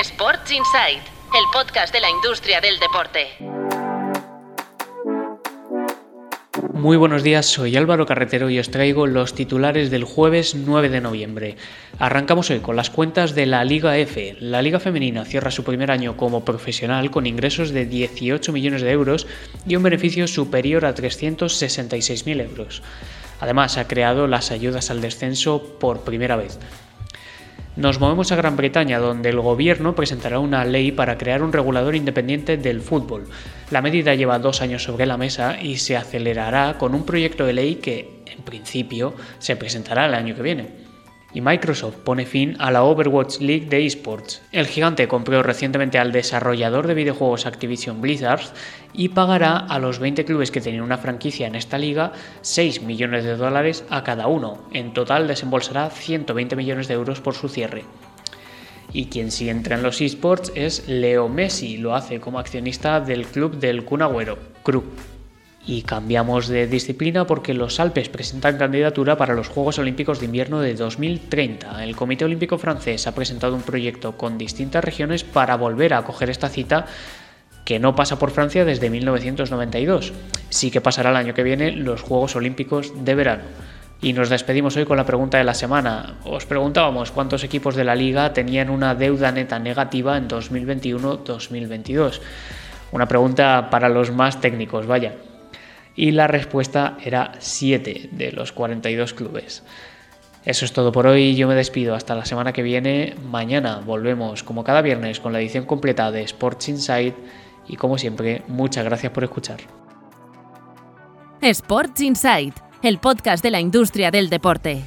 Sports Insight, el podcast de la industria del deporte. Muy buenos días, soy Álvaro Carretero y os traigo los titulares del jueves 9 de noviembre. Arrancamos hoy con las cuentas de la Liga F. La Liga Femenina cierra su primer año como profesional con ingresos de 18 millones de euros y un beneficio superior a 366.000 euros. Además, ha creado las ayudas al descenso por primera vez. Nos movemos a Gran Bretaña, donde el gobierno presentará una ley para crear un regulador independiente del fútbol. La medida lleva dos años sobre la mesa y se acelerará con un proyecto de ley que, en principio, se presentará el año que viene y Microsoft pone fin a la Overwatch League de esports. El gigante compró recientemente al desarrollador de videojuegos Activision Blizzard y pagará a los 20 clubes que tienen una franquicia en esta liga 6 millones de dólares a cada uno. En total desembolsará 120 millones de euros por su cierre. Y quien sí entra en los esports es Leo Messi, lo hace como accionista del club del Kun Agüero. Y cambiamos de disciplina porque los Alpes presentan candidatura para los Juegos Olímpicos de Invierno de 2030. El Comité Olímpico francés ha presentado un proyecto con distintas regiones para volver a acoger esta cita que no pasa por Francia desde 1992. Sí que pasará el año que viene los Juegos Olímpicos de verano. Y nos despedimos hoy con la pregunta de la semana. Os preguntábamos cuántos equipos de la liga tenían una deuda neta negativa en 2021-2022. Una pregunta para los más técnicos, vaya y la respuesta era 7 de los 42 clubes. Eso es todo por hoy, yo me despido hasta la semana que viene. Mañana volvemos como cada viernes con la edición completa de Sports Insight y como siempre, muchas gracias por escuchar. Sports Insight, el podcast de la industria del deporte.